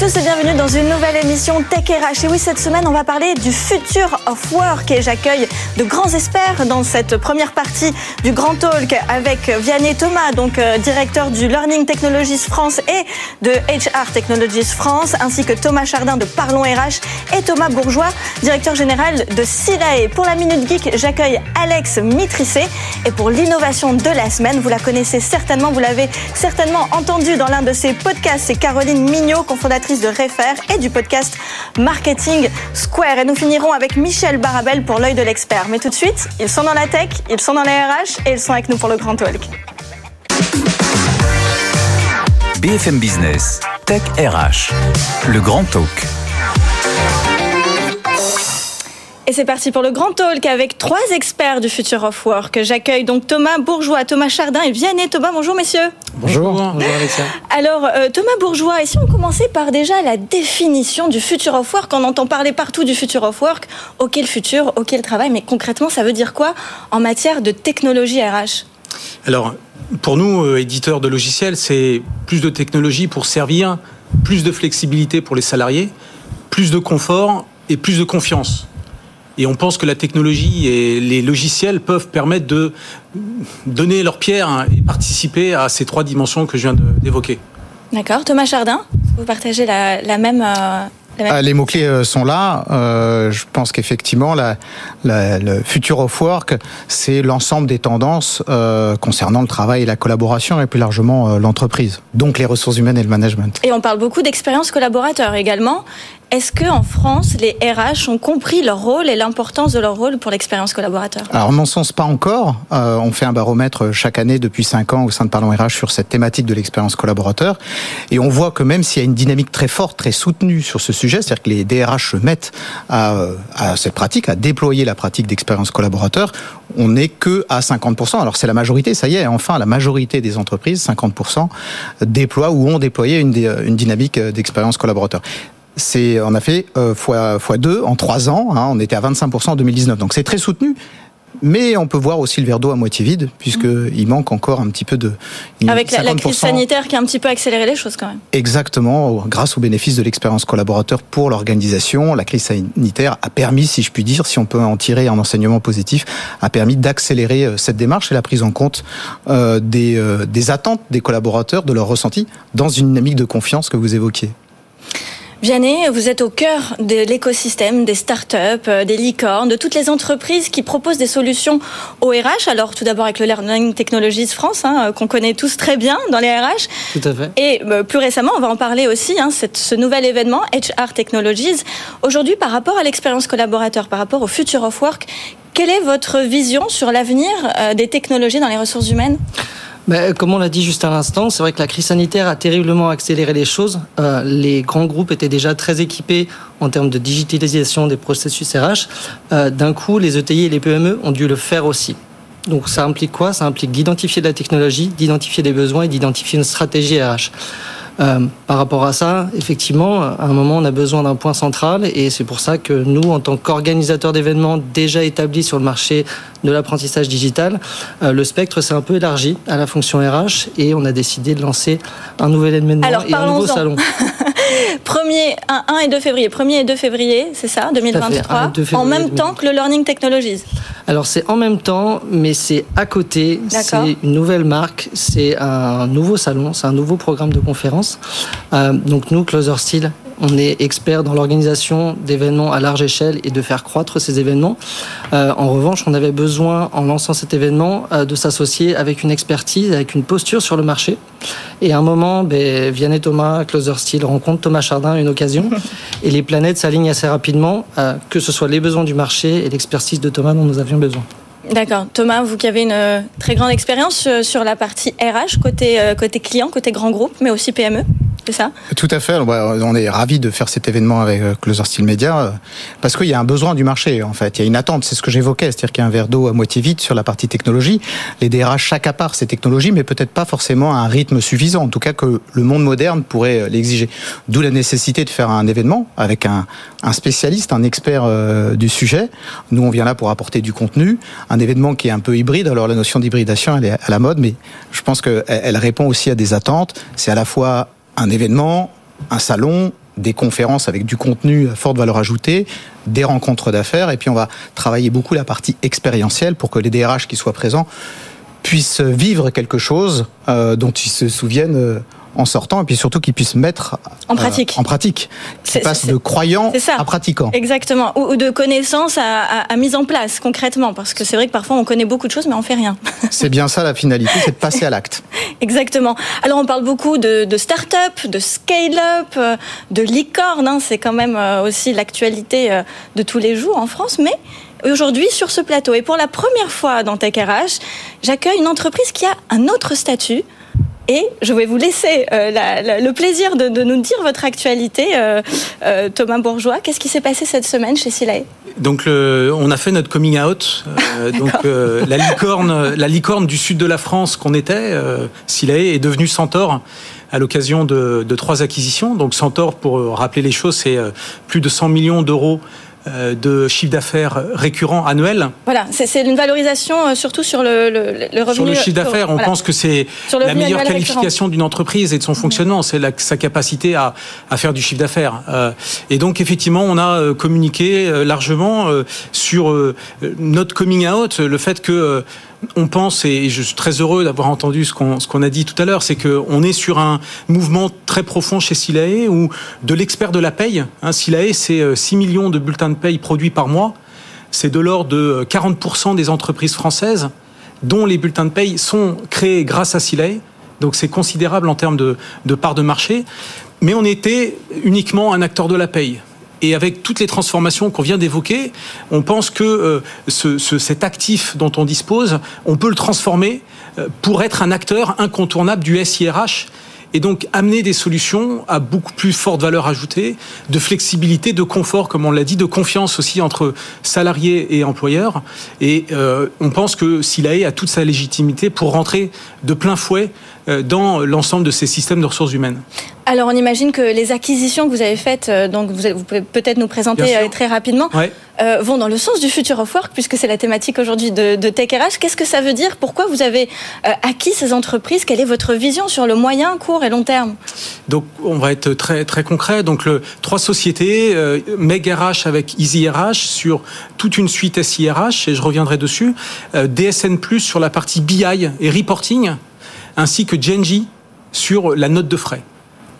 tous et bienvenue dans une nouvelle émission Tech RH. Et oui, cette semaine, on va parler du futur of work et j'accueille de grands experts dans cette première partie du Grand Talk avec Vianney Thomas, donc euh, directeur du Learning Technologies France et de HR Technologies France, ainsi que Thomas Chardin de Parlons RH et Thomas Bourgeois, directeur général de SILAE. Pour la Minute Geek, j'accueille Alex Mitrissé et pour l'innovation de la semaine, vous la connaissez certainement, vous l'avez certainement entendu dans l'un de ses podcasts, c'est Caroline Mignot, de Refer et du podcast Marketing Square. Et nous finirons avec Michel Barabel pour l'œil de l'expert. Mais tout de suite, ils sont dans la tech, ils sont dans les RH et ils sont avec nous pour le Grand Talk. BFM Business, Tech RH, le Grand Talk. Et c'est parti pour le grand talk avec trois experts du Future of Work. J'accueille donc Thomas Bourgeois, Thomas Chardin et Vianney Thomas. Bonjour messieurs. Bonjour. Bonjour Alexia. Alors euh, Thomas Bourgeois, et si on commençait par déjà la définition du Future of Work, on entend parler partout du Future of Work, ok le futur, ok le travail, mais concrètement ça veut dire quoi en matière de technologie RH Alors pour nous, euh, éditeurs de logiciels, c'est plus de technologie pour servir, plus de flexibilité pour les salariés, plus de confort et plus de confiance. Et on pense que la technologie et les logiciels peuvent permettre de donner leur pierre et participer à ces trois dimensions que je viens d'évoquer. D'accord. Thomas Chardin, vous partagez la, même... Euh, ah, les mots-clés euh, sont là. Euh, je pense qu'effectivement, le future of work, c'est l'ensemble des tendances concernant le travail et la collaboration et plus largement l'entreprise. Donc les ressources humaines et le management. Et on parle beaucoup d'expérience collaborateur également. Est-ce que en France, les RH ont compris leur rôle et l'importance de leur rôle pour l'expérience collaborateur? Alors, à mon sens, pas encore. Euh, on fait un baromètre chaque année depuis 5 ans au sein de Parlons RH sur cette thématique de l'expérience collaborateur. Et on voit que même s'il y a une dynamique très forte, très soutenue sur ce sujet, c'est-à-dire que les DRH se mettent à, cette pratique, à déployer la pratique d'expérience collaborateur, on n'est que à 50%. Alors c'est la majorité, ça y est, enfin la majorité des entreprises, 50%, déploient ou ont déployé une, une dynamique d'expérience collaborateur c'est on a fait euh, fois fois deux en trois ans. Hein, on était à 25% en 2019, donc c'est très soutenu. Mais on peut voir aussi le verre d'eau à moitié vide, puisqu'il manque encore un petit peu de... Avec la, crise sanitaire qui a un petit peu accéléré les choses quand même. Exactement, grâce au bénéfice de l'expérience collaborateur pour l'organisation, la crise sanitaire a permis, si je puis dire, si on peut en tirer un enseignement positif, a permis d'accélérer euh, cette démarche et la prise en compte euh, des, euh, des attentes des collaborateurs, de leurs ressentis, dans une dynamique de confiance que vous évoquiez. Vianney, vous êtes au cœur de l'écosystème des startups, euh, des licornes, de toutes les entreprises qui proposent des solutions au RH. Alors tout d'abord avec le Learning Technologies France, hein, euh, qu'on connaît tous très bien dans les RH. Tout à fait. Et euh, plus récemment, on va en parler aussi, hein, ce nouvel événement HR Technologies. Aujourd'hui, par rapport à l'expérience collaborateur, par rapport au Future of Work, quelle est votre vision sur l'avenir des technologies dans les ressources humaines? Comme on l'a dit juste à l'instant, c'est vrai que la crise sanitaire a terriblement accéléré les choses. Euh, les grands groupes étaient déjà très équipés en termes de digitalisation des processus RH. Euh, d'un coup, les ETI et les PME ont dû le faire aussi. Donc ça implique quoi? Ça implique d'identifier de la technologie, d'identifier des besoins et d'identifier une stratégie RH. Euh, par rapport à ça, effectivement, à un moment, on a besoin d'un point central et c'est pour ça que nous, en tant qu'organisateurs d'événements déjà établis sur le marché de l'apprentissage digital, euh, le spectre s'est un peu élargi à la fonction RH et on a décidé de lancer un nouvel événement et un nouveau salon. 1er, 1 et 2 février. 1er et 2 février, c'est ça, 2023, en même temps que le Learning Technologies. Alors c'est en même temps, mais c'est à côté. C'est une nouvelle marque, c'est un nouveau salon, c'est un nouveau programme de conférence. Euh, donc nous, Closer Steel, on est expert dans l'organisation d'événements à large échelle et de faire croître ces événements. Euh, en revanche, on avait besoin, en lançant cet événement, euh, de s'associer avec une expertise, avec une posture sur le marché. Et à un moment, ben, Vianney Thomas, Closer Steel, rencontre Thomas Chardin, une occasion. Et les planètes s'alignent assez rapidement, euh, que ce soit les besoins du marché et l'expertise de Thomas dont nous avions besoin. D'accord. Thomas, vous qui avez une très grande expérience sur la partie RH, côté, côté client, côté grand groupe, mais aussi PME c'est ça Tout à fait. On est ravis de faire cet événement avec euh, Closer Steel Media euh, parce qu'il y a un besoin du marché. En fait, il y a une attente. C'est ce que j'évoquais, c'est-à-dire qu'il y a un verre d'eau à moitié vide sur la partie technologie. Les DRH part ces technologies, mais peut-être pas forcément à un rythme suffisant. En tout cas, que le monde moderne pourrait euh, l'exiger. D'où la nécessité de faire un événement avec un, spécialiste, un expert du sujet. Nous, on vient là pour apporter du contenu. Un événement qui est un peu hybride. Alors la notion d'hybridation, elle est à la mode, mais je pense qu'elle elle répond aussi à des attentes. C'est à la fois un événement, un salon, des conférences avec du contenu à forte valeur ajoutée, des rencontres d'affaires, et puis on va travailler beaucoup la partie expérientielle pour que les DRH qui soient présents puissent vivre quelque chose euh, dont ils se souviennent euh, en sortant et puis surtout qu'ils puissent mettre en pratique. Euh, en pratique. Qu'ils passent de croyants à pratiquants. Exactement. Ou, de connaissances à, mise en place concrètement. Parce que c'est vrai que parfois on connaît beaucoup de choses mais on fait rien. C'est bien ça la finalité, c'est de passer à l'acte. Exactement. Alors on parle beaucoup de, de start-up, de scale-up, euh, de licorne. Hein. C'est quand même euh, aussi l'actualité de tous les jours en France. Mais aujourd'hui sur ce plateau et pour la première fois dans Tech RH, j'accueille une entreprise qui a un autre statut et je vais vous laisser euh, le plaisir de, nous dire votre actualité, euh, euh, Thomas Bourgeois. Qu'est-ce qui s'est passé cette semaine chez Silae? Donc, on a fait notre coming out. donc, la licorne, la licorne du sud de la France qu'on était, Silae, est devenue Centaure à l'occasion de, de, trois acquisitions. Donc Centaure, pour rappeler les choses, c'est plus de 100 millions d'euros de chiffre d'affaires récurrent annuel. Voilà, c'est une valorisation euh, surtout sur le, le, revenu. Sur le chiffre d'affaires, on pense que c'est la meilleure qualification d'une entreprise et de son fonctionnement, c'est sa capacité à, à, faire du chiffre d'affaires. Euh, et donc effectivement, on a communiqué largement sur notre coming out, le fait que on pense, et je suis très heureux d'avoir entendu ce qu'on a dit tout à l'heure, c'est qu'on est sur un mouvement très profond chez Silae où de l'expert de la paye, hein, Silae c'est 6 euh, millions de bulletins de paye produits par mois, c'est de l'ordre de 40% des entreprises françaises dont les bulletins de paye sont créés grâce à Silae, donc c'est considérable en termes de, de part de marché, mais on était uniquement un acteur de la paye. Et avec toutes les transformations qu'on vient d'évoquer, on pense que euh, ce, cet actif dont on dispose, on peut le transformer euh, pour être un acteur incontournable du SIRH et donc amener des solutions à beaucoup plus forte valeur ajoutée, de flexibilité, de confort, comme on l'a dit, de confiance aussi entre salariés et employeurs. Et euh, on pense que SILAE a toute sa légitimité pour rentrer de plein fouet dans l'ensemble de ces systèmes de ressources humaines. Alors on imagine que les acquisitions que vous avez faites, euh, donc vous, pouvez peut-être nous présenter euh, très rapidement, vont dans le sens du future of work, puisque c'est la thématique aujourd'hui de, de Tech RH. Qu'est-ce que ça veut dire? Pourquoi vous avez acquis ces entreprises? Quelle est votre vision sur le moyen, court et long terme? Donc on va être très très concret. Donc le, trois sociétés, Meg RH avec Easy RH sur toute une suite SIRH, et je reviendrai dessus. DSN Plus sur la partie BI et reporting ainsi que Genji sur la note de frais.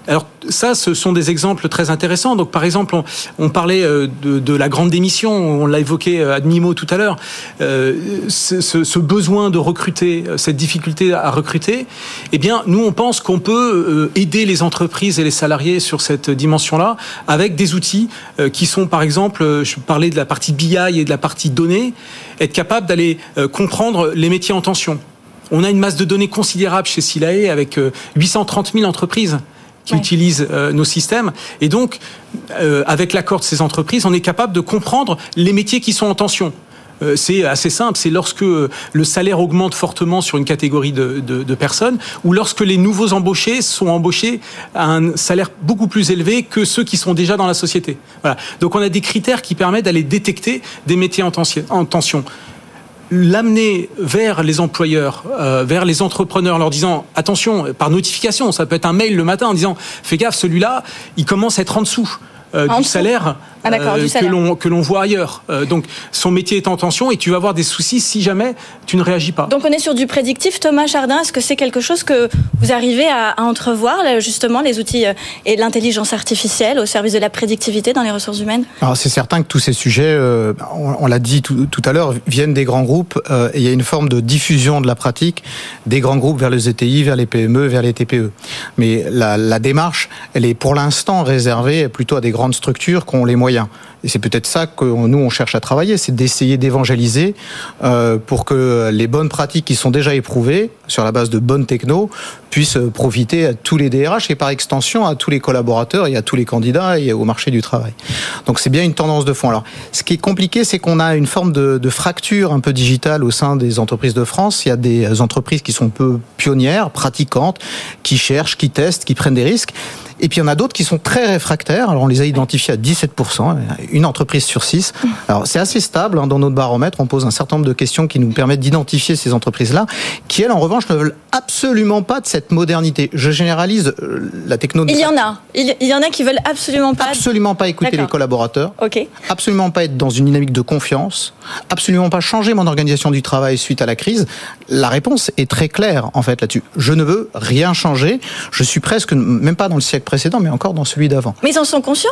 Alors ça, ce sont des exemples très intéressants. Donc par exemple, on, parlait euh, de, la grande démission, on l'a évoqué à demi-mot tout à l'heure, euh, ce, besoin de recruter, cette difficulté à recruter, eh bien nous on pense qu'on peut euh, aider les entreprises et les salariés sur cette dimension-là avec des outils qui sont par exemple, je parlais de la partie BI et de la partie données, être capable d'aller comprendre les métiers en tension. On a une masse de données considérable chez Silae avec 830 euh, 000 entreprises qui utilisent euh, nos systèmes. Et donc, euh, avec l'accord de ces entreprises, on est capable de comprendre les métiers qui sont en tension. c'est assez simple, c'est lorsque le salaire augmente fortement sur une catégorie de, personnes ou lorsque les nouveaux embauchés sont embauchés à un salaire beaucoup plus élevé que ceux qui sont déjà dans la société. Voilà. Donc on a des critères qui permettent d'aller détecter des métiers en tension l'amener vers les employeurs, euh, vers les entrepreneurs, leur disant attention, par notification, ça peut être un mail le matin en disant fais gaffe, celui-là, il commence à être en dessous. Euh, du, salaire, ah, euh, que l'on que l'on voit ailleurs. Euh, donc son métier est en tension et tu vas avoir des soucis si jamais tu ne réagis pas. Donc on est sur du prédictif. Thomas Chardin, est-ce que c'est quelque chose que vous arrivez à, à entrevoir justement les outils et l'intelligence artificielle au service de la prédictivité dans les ressources humaines? Alors c'est certain que tous ces sujets, on, l'a dit tout, tout, à l'heure, viennent des grands groupes et il y a une forme de diffusion de la pratique des grands groupes vers les ETI, vers les PME, vers les TPE. Mais la, la démarche, elle est pour l'instant réservée plutôt à des grandes structures qui ont les moyens moyen. Et c'est peut-être ça que nous, on cherche à travailler, c'est d'essayer d'évangéliser euh, pour que les bonnes pratiques qui sont déjà éprouvées sur la base de bonnes techno puissent profiter à tous les DRH et par extension à tous les collaborateurs et à tous les candidats et au marché du travail. Donc c'est bien une tendance de fond. Alors, ce qui est compliqué, c'est qu'on a une forme de, de, fracture un peu digitale au sein des entreprises de France. Il y a des entreprises qui sont peu pionnières, pratiquantes, qui cherchent, qui testent, qui prennent des risques. Et puis il y en a d'autres qui sont très réfractaires. Alors on les a identifiés à 17%, une entreprise sur six. Alors c'est assez stable hein, dans notre baromètre. On pose un certain nombre de questions qui nous permettent d'identifier ces entreprises-là, qui elles en revanche ne veulent absolument pas de cette modernité. Je généralise euh, la technologie. Il y en a. Il y en a qui veulent absolument pas. Absolument pas écouter les collaborateurs. Ok. Absolument pas être dans une dynamique de confiance. Absolument pas changer mon organisation du travail suite à la crise. La réponse est très claire en fait là-dessus. Je ne veux rien changer. Je suis presque même pas dans le siècle précédent, mais encore dans celui d'avant. Mais ils en sont conscients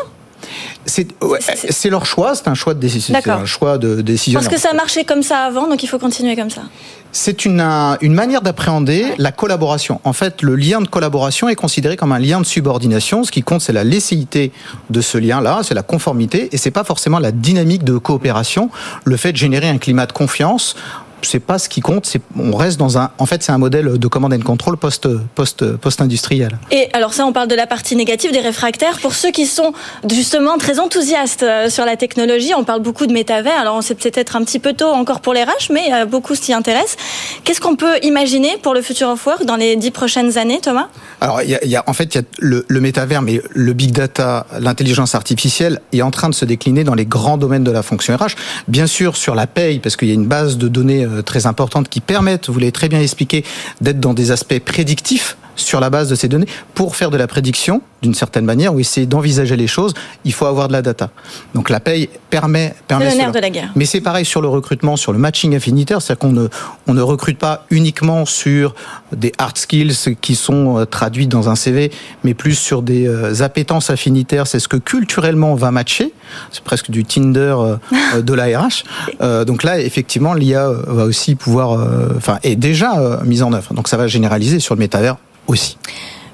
c'est leur choix, c'est un choix de décision. un choix de décision. Parce que ça marchait comme ça avant, donc il faut continuer comme ça. C'est une, une manière d'appréhender la collaboration. En fait, le lien de collaboration est considéré comme un lien de subordination. Ce qui compte, c'est la licéité de ce lien-là, c'est la conformité, et c'est pas forcément la dynamique de coopération, le fait de générer un climat de confiance c'est pas ce qui compte. On reste dans un. En fait, c'est un modèle de command and control post post post industriel. Et alors ça, on parle de la partie négative des réfractaires. Pour ceux qui sont justement très enthousiastes euh, sur la technologie, on parle beaucoup de métavers. Alors c'est peut-être un petit peu tôt encore pour les RH, mais euh, beaucoup s'y intéressent. Qu'est-ce qu'on peut imaginer pour le futur of work dans les dix prochaines années, Thomas? Alors il y, a, en fait il y a le, le métavers, mais le big data, l'intelligence artificielle est en train de se décliner dans les grands domaines de la fonction RH. Bien sûr sur la paye, parce qu'il y a une base de données très importantes qui permettent, vous l'avez très bien expliqué, d'être dans des aspects prédictifs sur la base de ces données pour faire de la prédiction d'une certaine manière ou essayer d'envisager les choses, il faut avoir de la data. Donc la paye permet permet le nerf de la guerre. Mais c'est pareil sur le recrutement, sur le matching affinitaire, c'est-à-dire qu'on ne on ne recrute pas uniquement sur des hard skills qui sont euh, traduites dans un CV, mais plus sur des euh, appétences affinitaires, c'est ce que culturellement va matcher, c'est presque du Tinder euh, de la RH. donc là effectivement l'IA va aussi pouvoir enfin est déjà mise en œuvre. Donc ça va généraliser sur le métavers aussi.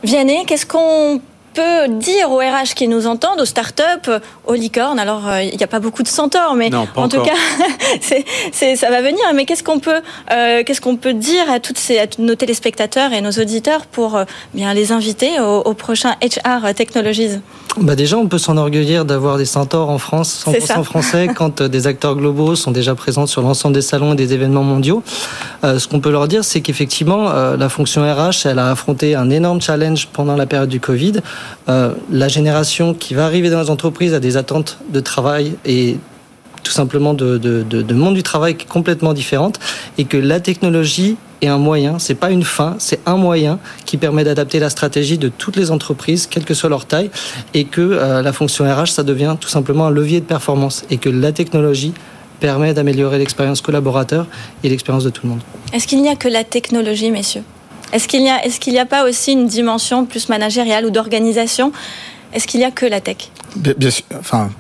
Vianney, qu'est-ce qu'on peut dire aux RH qui nous entendent, aux startups, aux licornes Alors, euh, il n'y a pas beaucoup de centaures, mais en tout cas, c'est, ça va venir. Mais qu'est-ce qu'on peut, euh, qu'est-ce qu'on peut dire à, toutes ces, nos téléspectateurs et nos auditeurs pour euh, bien les inviter au, au prochain HR Technologies? Bah déjà, on peut s'enorgueillir d'avoir des centaures en France, 100% français, quand euh, des acteurs globaux sont déjà présents sur l'ensemble des salons et des événements mondiaux. Euh, ce qu'on peut leur dire, c'est qu'effectivement, euh, la fonction RH, elle a affronté un énorme challenge pendant la période du Covid. La génération qui va arriver dans les entreprises a des attentes de travail et tout simplement de, de, de, monde du travail complètement différente et que la technologie est un moyen, c'est pas une fin, c'est un moyen qui permet d'adapter la stratégie de toutes les entreprises, quelle que soit leur taille, et que euh, la fonction RH, ça devient tout simplement un levier de performance et que la technologie permet d'améliorer l'expérience collaborateur et l'expérience de tout le monde. Est-ce qu'il n'y a que la technologie, messieurs? Est-ce qu'il n'y a, est qu'il a pas aussi une dimension plus managériale ou d'organisation? Est-ce qu'il n'y a que la tech? Bien, sûr, enfin,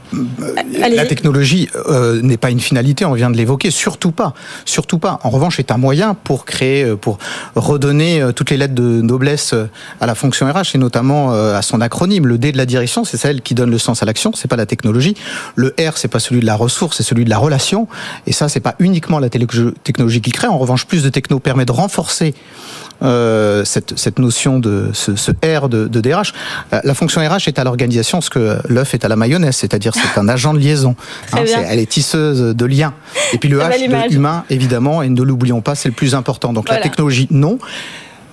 la technologie euh, n'est pas une finalité, on vient de l'évoquer, surtout pas, surtout pas. En revanche, c'est un moyen pour créer, euh, pour redonner euh, toutes les lettres de noblesse à la fonction RH et notamment à son acronyme. Le D de la direction, c'est celle qui donne le sens à l'action, c'est pas la technologie. Le R, c'est pas celui de la ressource, c'est celui de la relation. Et ça, c'est pas uniquement la technologie qui crée. En revanche, plus de techno permet de renforcer euh, cette, cette, notion de ce, ce R de, de, DRH. Euh, la fonction RH est à l'organisation ce que l'œuf est à la mayonnaise, c'est-à-dire c'est un agent de liaison. Hein, elle est tisseuse de liens. Et puis le H de humain, évidemment, et ne l'oublions pas, c'est le plus important. Donc la technologie, non.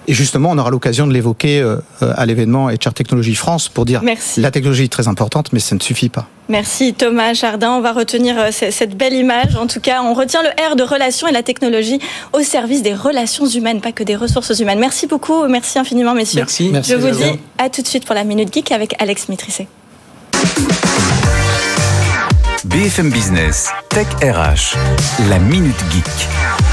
Et justement, on aura l'occasion de l'évoquer euh, à l'événement HR Technologie France pour dire Merci. la technologie est très importante, mais ça ne suffit pas. Merci Thomas Chardin. On va retenir euh, cette belle image. En tout cas, on retient le R de relations et la technologie au service des relations humaines, pas que des ressources humaines. Merci beaucoup. Merci infiniment, messieurs. Merci. Je vous dis à tout de suite pour la Minute Geek avec Alex Mitrissé. BFM Business, Tech RH, la Minute Geek.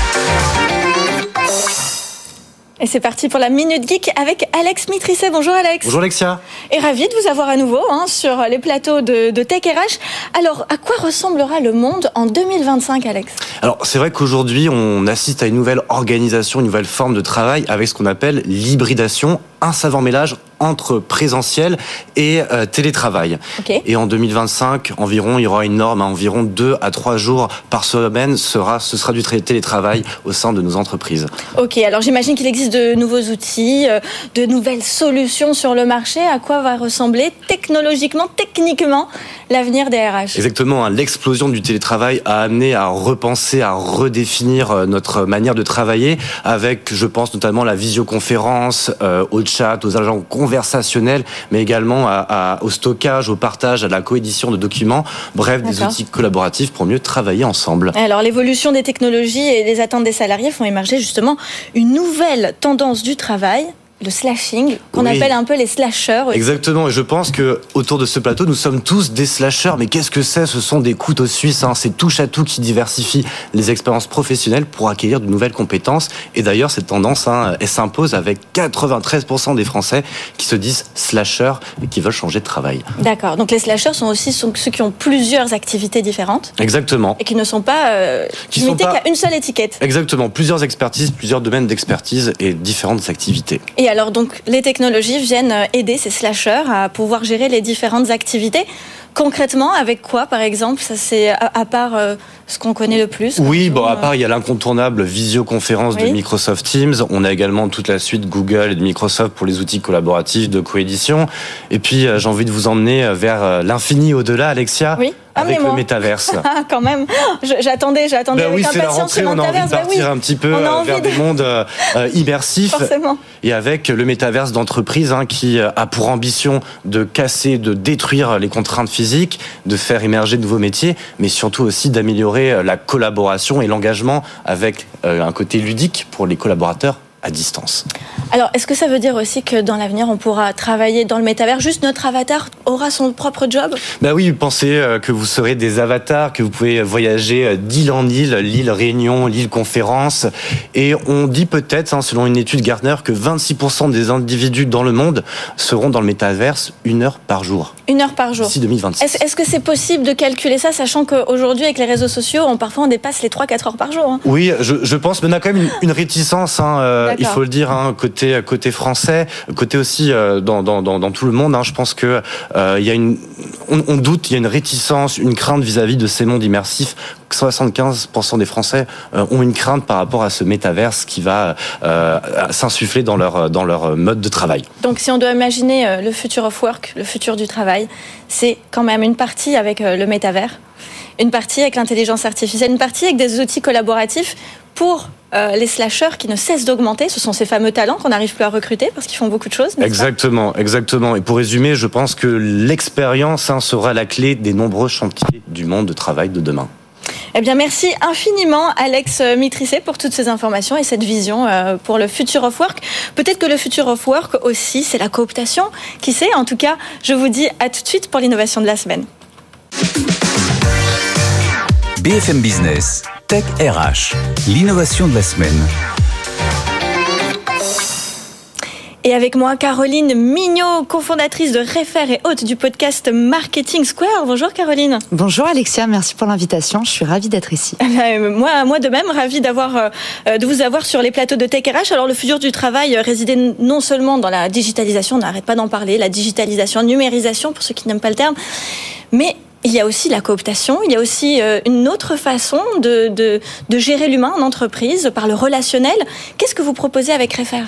Et c'est parti pour la Minute Geek avec Alex Mitrisset. Bonjour Alex. Bonjour Alexia. Et ravi de vous avoir à nouveau hein, sur les plateaux de, de Tech RH. Alors, à quoi ressemblera le monde en 2025, Alex? Alors, c'est vrai qu'aujourd'hui, on assiste à une nouvelle organisation, une nouvelle forme de travail avec ce qu'on appelle l'hybridation, un savant mélange entre présentiel et euh, télétravail. Et en 2025, environ, il y aura une norme à environ 2 à 3 jours par semaine, sera, ce sera du tra- télétravail au sein de nos entreprises. Ok, alors j'imagine qu'il existe de nouveaux outils, euh, de nouvelles solutions sur le marché. À quoi va ressembler technologiquement, techniquement, l'avenir des RH Exactement, hein, l'explosion du télétravail a amené à repenser, à redéfinir euh, notre manière de travailler avec, je pense notamment la visioconférence, euh, au chat, aux agents conversationnels, mais également à- à- au stockage, au partage, à la coédition de documents, bref, des outils collaboratifs pour mieux travailler ensemble. Alors l'évolution des technologies et les attentes des salariés font émerger justement une nouvelle tendance du travail, le slashing, qu'on Oui. appelle un peu les slashers. aussi. Exactement, et je pense que autour de ce plateau, nous sommes tous des slashers. Mais qu'est-ce que c'est? Ce sont des couteaux suisses. Hein. C'est touche à tout qui diversifie les expériences professionnelles pour acquérir de nouvelles compétences. Et d'ailleurs, cette tendance, hein, elle s'impose avec 93% des Français qui se disent slashers et qui veulent changer de travail. D'accord, donc les slashers sont aussi ceux qui ont plusieurs activités différentes Exactement. et qui ne sont pas euh, Qui limités pas- qu'à une seule étiquette. Exactement. Plusieurs expertises, plusieurs domaines d'expertise et différentes activités. Et alors donc les technologies viennent euh, aider ces slashers à pouvoir gérer les différentes activités. Concrètement, avec quoi par exemple Ça c'est à, à part euh, ce qu'on connaît le plus. Oui, bon, à part, il y a l'incontournable visioconférence Oui. de Microsoft Teams. On a également toute la suite Google et de Microsoft pour les outils collaboratifs de coédition. Et puis, euh, j'ai envie de vous emmener euh, vers euh, l'infini au-delà, Alexia, Oui. Avec Amenez-moi. le métaverse. Ah, quand même. J'attendais, j'attendais Ben avec oui, c'est la impatience rentrée, ce on a envie de métaverse. Ben partir oui, un petit peu euh, vers de- des mondes euh, euh, immersifs. Forcément. Et avec le métaverse d'entreprise hein, qui a pour ambition de casser, de détruire les contraintes physiques, de faire émerger de nouveaux métiers, mais surtout aussi d'améliorer la collaboration et l'engagement avec euh, un côté ludique pour les collaborateurs à distance. Alors, est-ce que ça veut dire aussi que dans l'avenir, on pourra travailler dans le métavers? Juste notre avatar aura son propre job? Bah oui, pensez euh, que vous serez des avatars, que vous pouvez voyager euh, d'île en île, l'île Réunion, l'île Conférence. Et on dit peut-être, hein, selon une étude Gartner, que 26% des individus dans le monde seront dans le métaverse une heure par jour, Une heure par jour. d'ici 2026. Est-ce est-ce que c'est possible de calculer ça, sachant qu'aujourd'hui, avec les réseaux sociaux, on, parfois on dépasse les 3-4 heures par jour hein? Oui, je, je pense, mais on a quand même une, une réticence, hein, euh, il D'accord. faut le dire, hein, côté côté français, côté aussi euh, dans, dans, dans, dans tout le monde. Hein, je pense que euh, il y a une, on, on doute, il y a une réticence, une crainte vis-à-vis de ces mondes immersifs. 75% des Français euh, ont une crainte par rapport à ce métaverse qui va euh, s'insuffler dans leur dans leur mode de travail. Donc, si on doit imaginer euh, le future of work, le futur du travail, c'est quand même une partie avec euh, le métavers, une partie avec l'intelligence artificielle, une partie avec des outils collaboratifs pour euh, les slashers qui ne cessent d'augmenter. Ce sont ces fameux talents qu'on n'arrive plus à recruter parce qu'ils font beaucoup de choses. Exactement, exactement. Et pour résumer, je pense que l'expérience hein, sera la clé des nombreux chantiers du monde de travail de demain. Eh bien, merci infiniment, Alex Mitrissé, pour toutes ces informations et cette vision euh, pour le Future of Work. Peut-être que le Future of Work aussi, c'est la cooptation. Qui sait? En tout cas, je vous dis à tout de suite pour l'innovation de la semaine. BFM Business, Tech RH, l'innovation de la semaine. Et avec moi, Caroline Mignot, cofondatrice de Refer et hôte du podcast Marketing Square. Bonjour Caroline. Bonjour Alexia, merci pour l'invitation. Je suis ravie d'être ici. Eh ben, moi, moi de même, ravie d'avoir, euh, de vous avoir sur les plateaux de Tech RH. Alors, le futur du travail euh, résidait non seulement dans la digitalisation, on n'arrête pas d'en parler, la digitalisation, numérisation, pour ceux qui n'aiment pas le terme, mais il y a aussi la cooptation, il y a aussi euh, une autre façon de, de, de gérer l'humain en entreprise par le relationnel. Qu'est-ce que vous proposez avec Refer?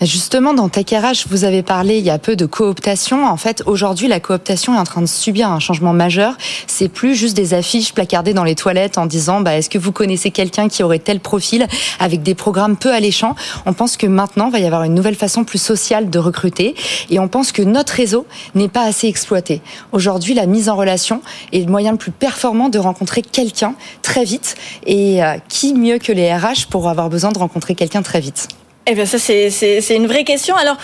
Justement, dans RH, vous avez parlé il y a peu de cooptation. En fait, aujourd'hui, la cooptation est en train de subir un changement majeur. C'est plus juste des affiches placardées dans les toilettes en disant bah, est-ce que vous connaissez quelqu'un qui aurait tel profil avec des programmes peu alléchants? On pense que maintenant, il va y avoir une nouvelle façon plus sociale de recruter et on pense que notre réseau n'est pas assez exploité. Aujourd'hui, la mise en relation est le moyen le plus performant de rencontrer quelqu'un très vite. Et euh, qui mieux que les RH pour avoir besoin de rencontrer quelqu'un très vite Eh bien, ça, c'est- une vraie question. Alors,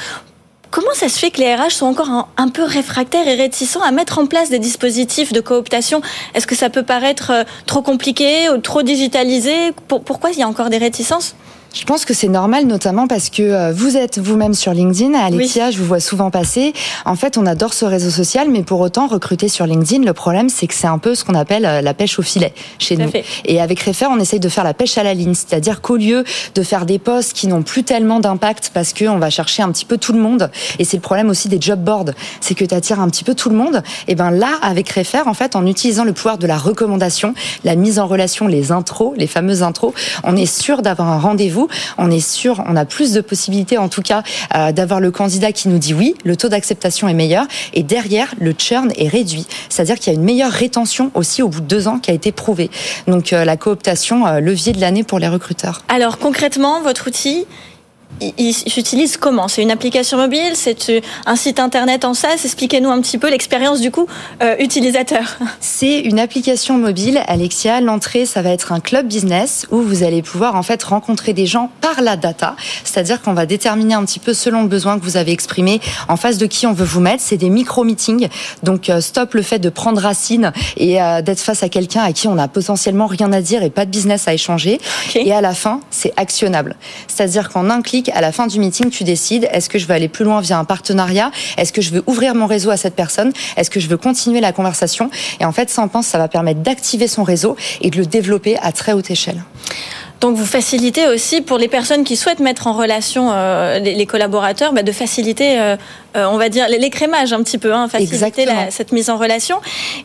comment ça se fait que les RH sont encore un, un peu réfractaires et réticents à mettre en place des dispositifs de cooptation? Est-ce que ça peut paraître euh, trop compliqué ou trop digitalisé? Pour- Pourquoi il y a encore des réticences? Je pense que c'est normal, notamment parce que euh, vous êtes vous-même sur LinkedIn. Alexia, je vous vois souvent passer. En fait, on adore ce réseau social, mais pour autant, recruter sur LinkedIn, le problème, c'est que c'est un peu ce qu'on appelle euh, la pêche au filet chez nous. Et avec Refer, on essaye de faire la pêche à la ligne. C'est-à-dire qu'au lieu de faire des posts qui n'ont plus tellement d'impact parce qu'on va chercher un petit peu tout le monde, et c'est le problème aussi des job boards, c'est que tu attires un petit peu tout le monde, et ben là, avec Refer, en fait, en utilisant le pouvoir de la recommandation, la mise en relation, les intros, les fameuses intros, on est sûr d'avoir un rendez-vous on est sûr, on a plus de possibilités en tout cas euh, d'avoir le candidat qui nous dit oui, le taux d'acceptation est meilleur et derrière le churn est réduit. C'est-à-dire qu'il y a une meilleure rétention aussi au bout de deux ans qui a été prouvée. Donc euh, la cooptation, euh, levier de l'année pour les recruteurs. Alors concrètement, votre outil, il s'utilise comment? C'est une application mobile C'est euh, un site internet en SaaS Expliquez-nous un petit peu l'expérience du coup euh, utilisateur. C'est une application mobile, Alexia. L'entrée, ça va être un club business où vous allez pouvoir en fait rencontrer des gens par la data. C'est-à-dire qu'on va déterminer un petit peu selon le besoin que vous avez exprimé en face de qui on veut vous mettre. C'est des micro-meetings. Donc euh, stop le fait de prendre racine et d'être face à quelqu'un à qui on a potentiellement rien à dire et pas de business à échanger. Et à la fin, c'est actionnable. C'est-à-dire qu'en un clic, à la fin du meeting, tu décides est-ce que je veux aller plus loin via un partenariat? Est-ce que je veux ouvrir mon réseau à cette personne? Est-ce que je veux continuer la conversation? Et en fait, ça, on pense, ça va permettre d'activer son réseau et de le développer à très haute échelle. Donc vous facilitez aussi pour les personnes qui souhaitent mettre en relation euh, les, collaborateurs, bah, de faciliter, euh, euh, on va dire, l'écrémage un petit peu, hein, faciliter cette mise en relation.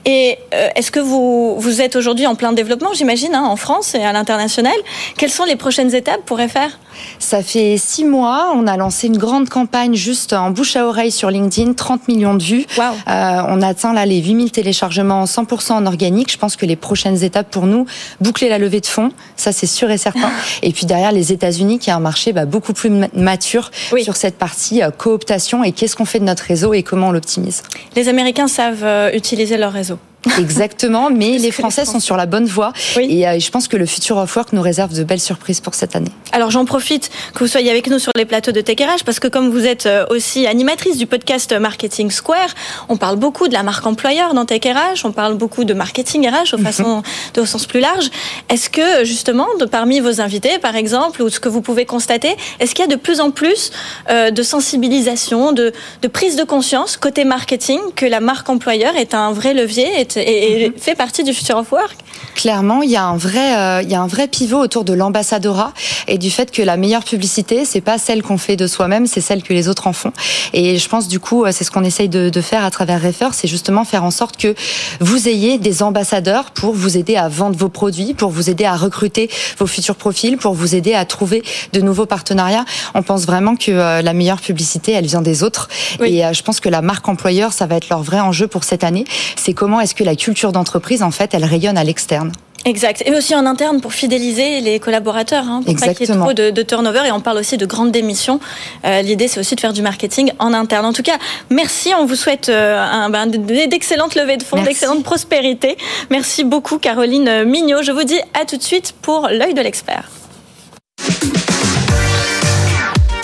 Et est-ce que vous, vous êtes aujourd'hui en plein développement, j'imagine, hein, en France et à l'international? Quelles sont les prochaines étapes pour faire Ça fait six mois, on a lancé une grande campagne juste en bouche à oreille sur LinkedIn, 30 millions de vues. Wow. on atteint là les 8000 téléchargements 100% en organique. Je pense que les prochaines étapes pour nous, boucler la levée de fonds, ça c'est sûr et certain. Et puis derrière les États-Unis, qui a un marché bah, beaucoup plus mature sur cette partie euh, cooptation et qu'est-ce qu'on fait de notre réseau et comment on l'optimise? Les Américains savent euh, utiliser leur réseau. Exactement, mais les Français sont sur la bonne voie et euh, je pense que le futur of work nous réserve de belles surprises pour cette année. Alors j'en profite que vous soyez avec nous sur les plateaux de TechRH parce que comme vous êtes euh, aussi animatrice du podcast Marketing Square, on parle beaucoup de la marque employeur dans TechRH, on parle beaucoup de marketing RH au, mhm. façon, de, au sens plus large. Est-ce que justement, de, parmi vos invités par exemple, ou ce que vous pouvez constater, est-ce qu'il y a de plus en plus euh, de sensibilisation, de, de prise de conscience côté marketing que la marque employeur est un vrai levier, et, mhm. fait partie du Future of Work Clairement, il y a un vrai, euh, il y a un vrai pivot autour de l'ambassadora et du fait que la meilleure publicité, c'est pas celle qu'on fait de soi-même, c'est celle que les autres en font. Et je pense du coup, euh, c'est ce qu'on essaye de, de, faire à travers Refer, c'est justement faire en sorte que vous ayez des ambassadeurs pour vous aider à vendre vos produits, pour vous aider à recruter vos futurs profils, pour vous aider à trouver de nouveaux partenariats. On pense vraiment que euh, la meilleure publicité, elle vient des autres. Et je pense que la marque employeur, ça va être leur vrai enjeu pour cette année. C'est comment est-ce que la culture d'entreprise, en fait, elle rayonne à l'externe. Exact. Et aussi en interne pour fidéliser les collaborateurs, hein, pour pas qu'il y ait trop de, turnover. Et on parle aussi de grandes démissions. Euh, l'idée, c'est aussi de faire du marketing en interne. En tout cas, merci. On vous souhaite euh, un, ben, d'excellentes levées de fonds, d'excellente prospérité. Merci beaucoup, Caroline Mignot. Je vous dis à tout de suite pour l'œil de l'expert.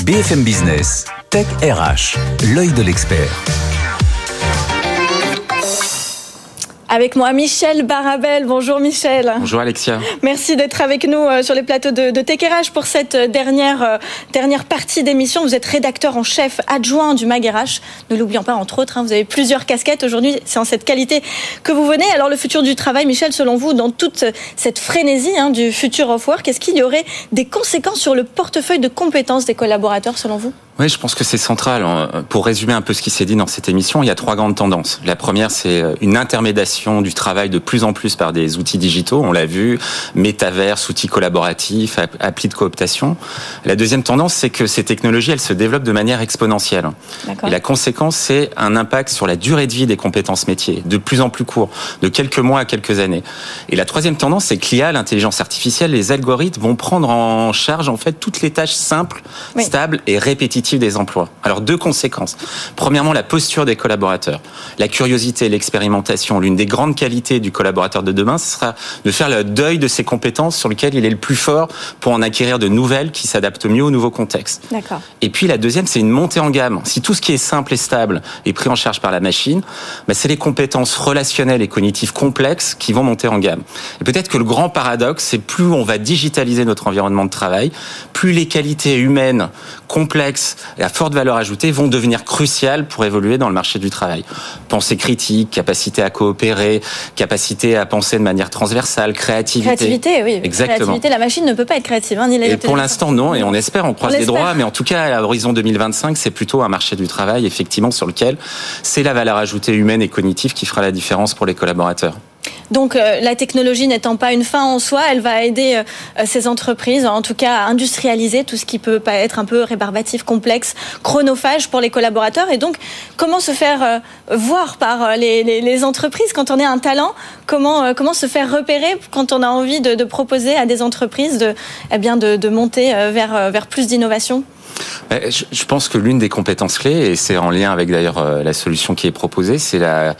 BFM Business, Tech RH, l'œil de l'expert. Avec moi, Michel Barabel. Bonjour Michel. Bonjour Alexia. Merci d'être avec nous euh, sur les plateaux de, de pour cette euh, dernière, euh, dernière partie d'émission. Vous êtes rédacteur en chef adjoint du Mag Ne l'oublions pas, entre autres, hein, vous avez plusieurs casquettes. Aujourd'hui, c'est en cette qualité que vous venez. Alors, le futur du travail, Michel, selon vous, dans toute cette frénésie hein, du futur of work, est-ce qu'il y aurait des conséquences sur le portefeuille de compétences des collaborateurs, selon vous? Oui, je pense que c'est central. Pour résumer un peu ce qui s'est dit dans cette émission, il y a trois grandes tendances. La première, c'est une intermédiation du travail de plus en plus par des outils digitaux. On l'a vu, métaverse, outils collaboratifs, applis de cooptation. La deuxième tendance, c'est que ces technologies, elles se développent de manière exponentielle. Et la conséquence, c'est un impact sur la durée de vie des compétences métiers, de plus en plus court, de quelques mois à quelques années. Et la troisième tendance, c'est que l'IA, l'intelligence artificielle, les algorithmes vont prendre en charge en fait toutes les tâches simples, stables et répétitives des emplois. Alors deux conséquences. Premièrement, la posture des collaborateurs. La curiosité, l'expérimentation. L'une des grandes qualités du collaborateur de demain, ce sera de faire le deuil de ses compétences sur lesquelles il est le plus fort pour en acquérir de nouvelles qui s'adaptent mieux au nouveau contexte. D'accord. Et puis la deuxième, c'est une montée en gamme. Si tout ce qui est simple et stable est pris en charge par la machine, bah, c'est les compétences relationnelles et cognitives complexes qui vont monter en gamme. Et peut-être que le grand paradoxe, c'est plus on va digitaliser notre environnement de travail, plus les qualités humaines complexes à forte valeur ajoutée vont devenir cruciales pour évoluer dans le marché du travail. Pensée critique, capacité à coopérer, capacité à penser de manière transversale, créativité. Créativité, oui. Exactement. Créativité, la machine ne peut pas être créative. Hein, ni et pour l'instant, non. Et on espère, on croise On les droits. Mais en tout cas, à l'horizon 2025, c'est plutôt un marché du travail, effectivement, sur lequel c'est la valeur ajoutée humaine et cognitive qui fera la différence pour les collaborateurs. Donc euh, la technologie n'étant pas une fin en soi, elle va aider euh, ces entreprises, en tout cas à industrialiser tout ce qui peut être un peu rébarbatif, complexe, chronophage pour les collaborateurs. Et donc, comment se faire euh, voir par les, les- les entreprises quand on est un talent? Comment comment se faire repérer quand on a envie de, de proposer à des entreprises de eh bien de, de monter vers vers plus d'innovation? Je je pense que l'une des compétences clés, et c'est en lien avec d'ailleurs euh, la solution qui est proposée, c'est la,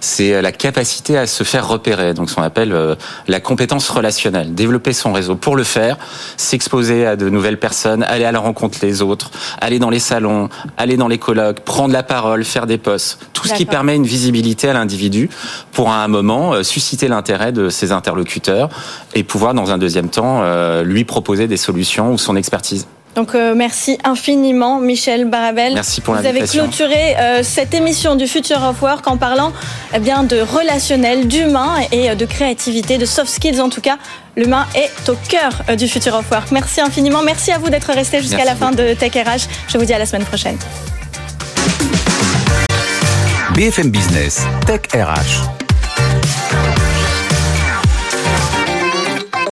c'est la capacité à se faire repérer. Donc, ce qu'on appelle euh, la compétence relationnelle. Développer son réseau. Pour le faire, s'exposer à de nouvelles personnes, aller à la rencontre des autres, aller dans les salons, aller dans les colloques, prendre la parole, faire des posts. Tout ce qui permet une visibilité à l'individu pour à un moment euh, susciter l'intérêt de ses interlocuteurs et pouvoir dans un deuxième temps euh, lui proposer des solutions ou son expertise. Donc euh, merci infiniment Michel Barabel. Merci pour Vous avez clôturé euh, cette émission du Future of Work en parlant eh bien de relationnel, d'humain et euh, de créativité, de soft skills en tout cas. L'humain est au cœur du Future of Work. Merci infiniment. Merci à vous d'être resté jusqu'à la fin de Tech RH. Je vous dis à la semaine prochaine. BFM Business, Tech RH.